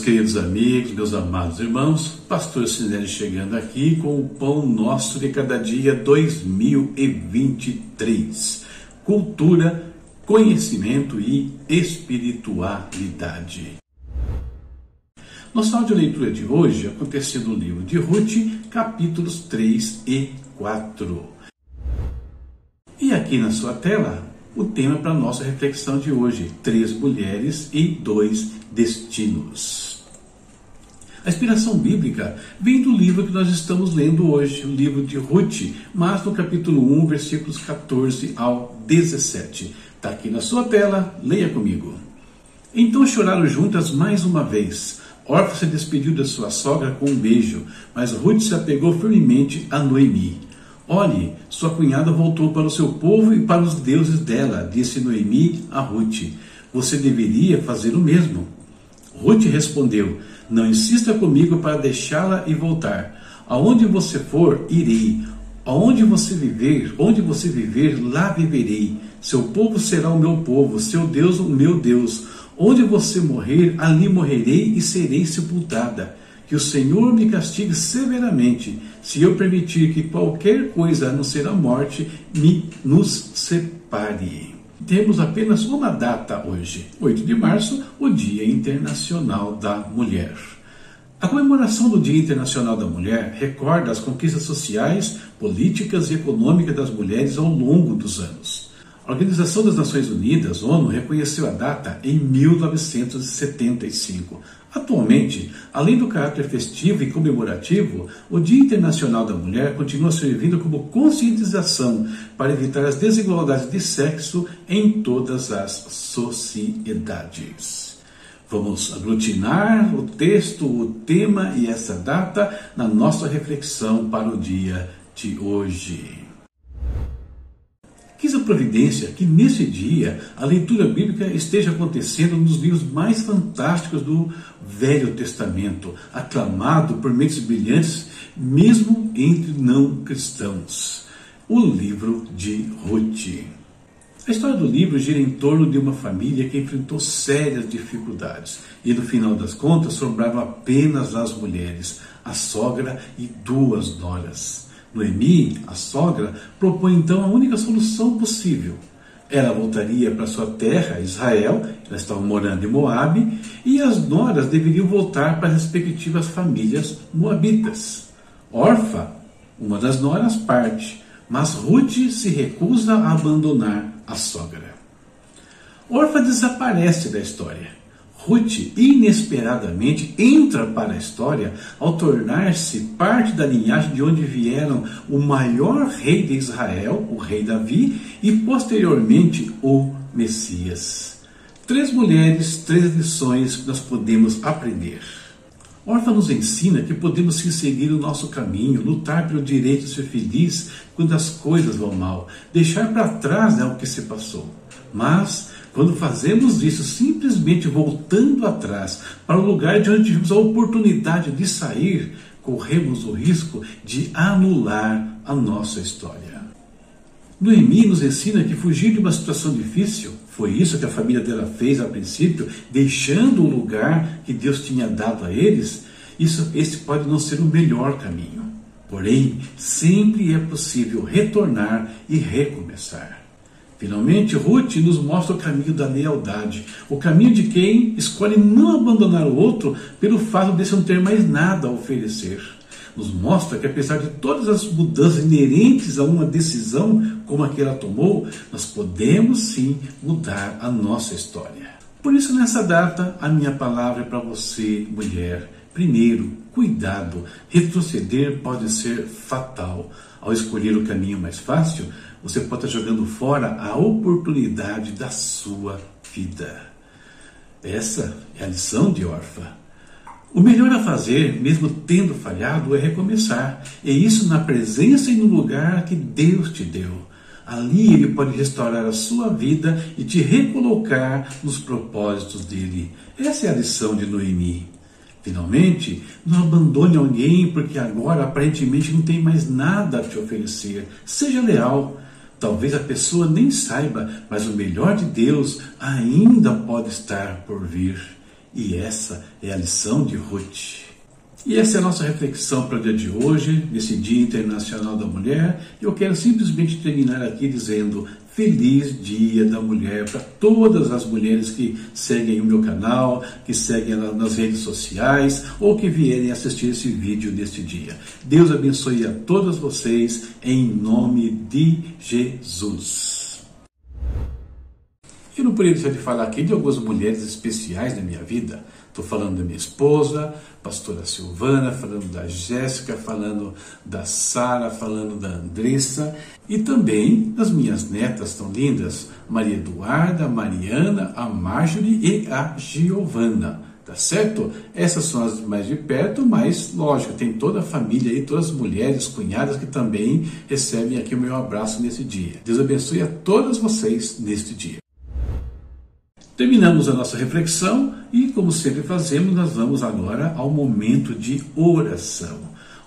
Meus queridos amigos, meus amados irmãos, Pastor Sinelli chegando aqui com o Pão Nosso de Cada Dia 2023. Cultura, conhecimento e espiritualidade. Nossa audioleitura de hoje aconteceu no livro de Ruth, capítulos 3 e 4. E aqui na sua tela, o tema para a nossa reflexão de hoje: três mulheres e dois destinos. A inspiração bíblica vem do livro que nós estamos lendo hoje, o livro de Ruth, mas no capítulo 1, versículos 14 ao 17. Está aqui na sua tela, leia comigo. Então choraram juntas mais uma vez. Orfa se despediu da sua sogra com um beijo, mas Ruth se apegou firmemente a Noemi. Olhe, sua cunhada voltou para o seu povo e para os deuses dela, disse Noemi a Ruth. Você deveria fazer o mesmo. Ruth respondeu: Não insista comigo para deixá-la e voltar. Aonde você for, irei. Aonde você viver, onde você viver, lá viverei. Seu povo será o meu povo, seu Deus o meu Deus. Onde você morrer, ali morrerei e serei sepultada que o Senhor me castigue severamente, se eu permitir que qualquer coisa, a não ser a morte, me nos separe. Temos apenas uma data hoje, 8 de março, o Dia Internacional da Mulher. A comemoração do Dia Internacional da Mulher recorda as conquistas sociais, políticas e econômicas das mulheres ao longo dos anos. A Organização das Nações Unidas, ONU, reconheceu a data em 1975, Atualmente, além do caráter festivo e comemorativo, o Dia Internacional da Mulher continua servindo como conscientização para evitar as desigualdades de sexo em todas as sociedades. Vamos aglutinar o texto, o tema e essa data na nossa reflexão para o dia de hoje. Providência que nesse dia a leitura bíblica esteja acontecendo nos livros mais fantásticos do Velho Testamento, aclamado por mentes brilhantes, mesmo entre não cristãos. O livro de Ruth. A história do livro gira em torno de uma família que enfrentou sérias dificuldades e, no final das contas, sobravam apenas as mulheres, a sogra e duas noras. Noemi, a sogra, propõe então a única solução possível. Ela voltaria para sua terra, Israel, elas estavam morando em Moabe, e as noras deveriam voltar para as respectivas famílias moabitas. Orfa, uma das noras, parte, mas Ruth se recusa a abandonar a sogra. Orfa desaparece da história. Ruth inesperadamente entra para a história ao tornar-se parte da linhagem de onde vieram o maior rei de Israel, o rei Davi, e posteriormente o Messias. Três mulheres, três lições que nós podemos aprender. Orfa nos ensina que podemos seguir o nosso caminho, lutar pelo direito de ser feliz quando as coisas vão mal, deixar para trás né, o que se passou. Mas quando fazemos isso simplesmente voltando atrás para o lugar de onde tivemos a oportunidade de sair, corremos o risco de anular a nossa história. Noemi nos ensina que fugir de uma situação difícil, foi isso que a família dela fez a princípio, deixando o lugar que Deus tinha dado a eles, isso, esse pode não ser o melhor caminho. Porém, sempre é possível retornar e recomeçar. Finalmente, Ruth nos mostra o caminho da lealdade, o caminho de quem escolhe não abandonar o outro pelo fato de não ter mais nada a oferecer. Nos mostra que, apesar de todas as mudanças inerentes a uma decisão como a que ela tomou, nós podemos sim mudar a nossa história. Por isso, nessa data, a minha palavra é para você, mulher. Primeiro, cuidado. Retroceder pode ser fatal. Ao escolher o caminho mais fácil, você pode estar jogando fora a oportunidade da sua vida. Essa é a lição de Orfa. O melhor a fazer, mesmo tendo falhado, é recomeçar. E isso na presença e no lugar que Deus te deu. Ali Ele pode restaurar a sua vida e te recolocar nos propósitos dele. Essa é a lição de Noemi. Finalmente, não abandone alguém porque agora aparentemente não tem mais nada a te oferecer. Seja leal. Talvez a pessoa nem saiba, mas o melhor de Deus ainda pode estar por vir. E essa é a lição de Ruth. E essa é a nossa reflexão para o dia de hoje, nesse Dia Internacional da Mulher. Eu quero simplesmente terminar aqui dizendo: Feliz Dia da Mulher para todas as mulheres que seguem o meu canal, que seguem nas redes sociais ou que vierem assistir esse vídeo deste dia. Deus abençoe a todas vocês em nome de Jesus. Eu não poderia deixar de falar aqui de algumas mulheres especiais da minha vida. Estou falando da minha esposa, pastora Silvana, falando da Jéssica, falando da Sara, falando da Andressa e também das minhas netas tão lindas, Maria Eduarda, Mariana, a Marjorie e a Giovana. Tá certo? Essas são as mais de perto, mas lógico, tem toda a família aí, todas as mulheres, cunhadas que também recebem aqui o meu abraço nesse dia. Deus abençoe a todas vocês neste dia. Terminamos a nossa reflexão e, como sempre fazemos, nós vamos agora ao momento de oração.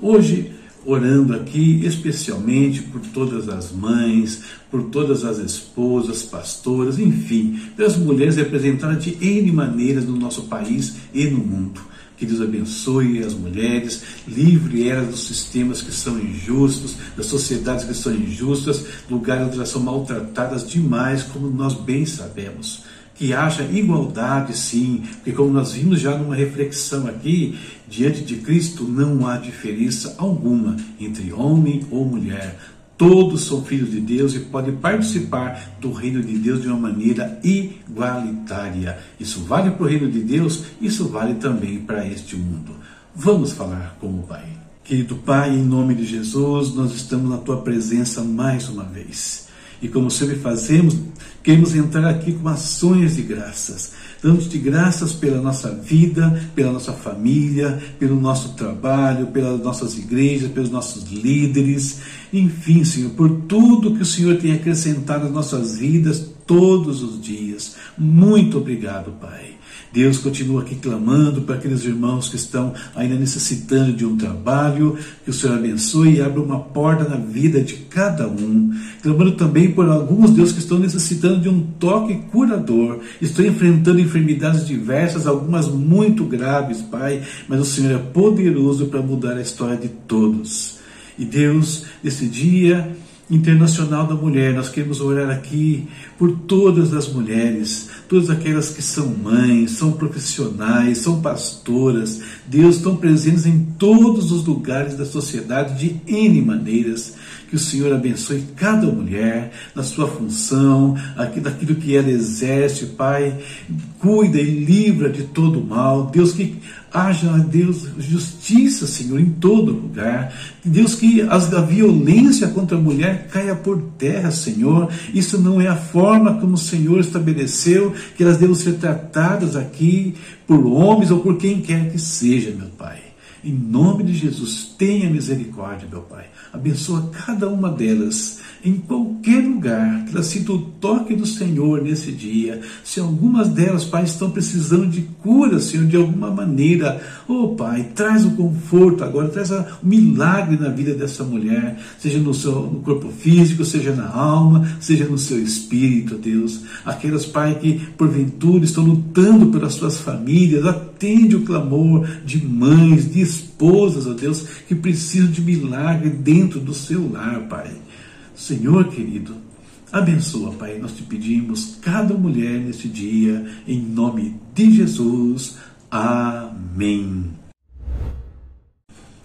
Hoje, orando aqui especialmente por todas as mães, por todas as esposas, pastoras, enfim, pelas mulheres representadas de N maneiras no nosso país e no mundo. Que Deus abençoe as mulheres, livre elas dos sistemas que são injustos, das sociedades que são injustas, lugares onde elas são maltratadas demais, como nós bem sabemos que haja igualdade, sim, porque como nós vimos já numa reflexão aqui, diante de Cristo não há diferença alguma entre homem ou mulher. Todos são filhos de Deus e podem participar do reino de Deus de uma maneira igualitária. Isso vale para o reino de Deus, isso vale também para este mundo. Vamos falar com o Pai. Querido Pai, em nome de Jesus, nós estamos na tua presença mais uma vez. E como sempre fazemos, queremos entrar aqui com ações de graças. Dando-te graças pela nossa vida, pela nossa família, pelo nosso trabalho, pelas nossas igrejas, pelos nossos líderes, enfim, Senhor, por tudo que o Senhor tem acrescentado às nossas vidas todos os dias. Muito obrigado, Pai. Deus continua aqui clamando para aqueles irmãos que estão ainda necessitando de um trabalho, que o Senhor abençoe e abra uma porta na vida de cada um. Clamando também por alguns, Deus, que estão necessitando de um toque curador, estão enfrentando enfermidades diversas, algumas muito graves, Pai, mas o Senhor é poderoso para mudar a história de todos. E Deus, nesse dia, Internacional da Mulher, nós queremos orar aqui por todas as mulheres, todas aquelas que são mães, são profissionais, são pastoras. Deus estão presentes em todos os lugares da sociedade de N maneiras. Que o Senhor abençoe cada mulher na sua função, aqui, daquilo que ela exerce, Pai. Cuida e livra de todo mal. Deus, que haja, Deus, justiça, Senhor, em todo lugar. Deus, que a violência contra a mulher caia por terra, Senhor. Isso não é a forma como o Senhor estabeleceu que elas devem ser tratadas aqui por homens ou por quem quer que seja, meu Pai. Em nome de Jesus, tenha misericórdia, meu Pai. Abençoa cada uma delas em qualquer lugar, sinta o toque do Senhor nesse dia. Se algumas delas, Pai, estão precisando de cura, Senhor, de alguma maneira, oh Pai, traz o conforto agora, traz o milagre na vida dessa mulher, seja no seu no corpo físico, seja na alma, seja no seu espírito, Deus. Aquelas, Pai, que porventura estão lutando pelas suas famílias, atende o clamor de mães, de esposas, ó Deus, que precisam de milagre dentro do seu lar, Pai. Senhor querido, abençoa, Pai, nós te pedimos cada mulher neste dia, em nome de Jesus. Amém.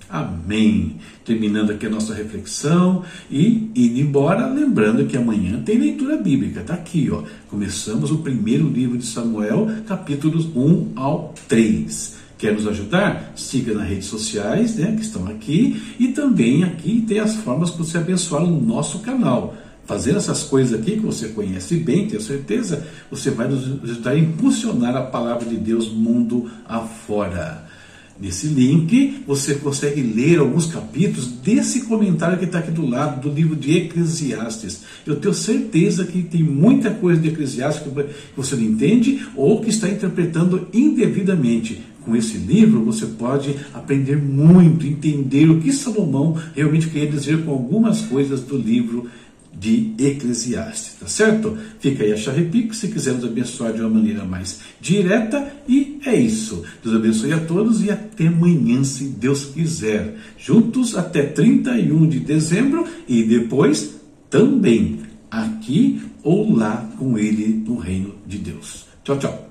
Amém. Terminando aqui a nossa reflexão e indo embora, lembrando que amanhã tem leitura bíblica. Está aqui, ó. Começamos o primeiro livro de Samuel, capítulos 1 ao 3. Quer nos ajudar? Siga nas redes sociais, né, que estão aqui, e também aqui tem as formas para você abençoar o nosso canal. Fazendo essas coisas aqui que você conhece bem, tenho certeza, você vai nos ajudar a impulsionar a palavra de Deus mundo afora. Nesse link você consegue ler alguns capítulos desse comentário que está aqui do lado do livro de Eclesiastes. Eu tenho certeza que tem muita coisa de Eclesiastes que você não entende ou que está interpretando indevidamente com esse livro você pode aprender muito, entender o que Salomão realmente queria dizer com algumas coisas do livro de Eclesiastes, tá certo? Fica aí a chave se quiser nos abençoar de uma maneira mais direta. E é isso. Deus abençoe a todos e até amanhã, se Deus quiser. Juntos até 31 de dezembro e depois também aqui ou lá com Ele no reino de Deus. Tchau, tchau.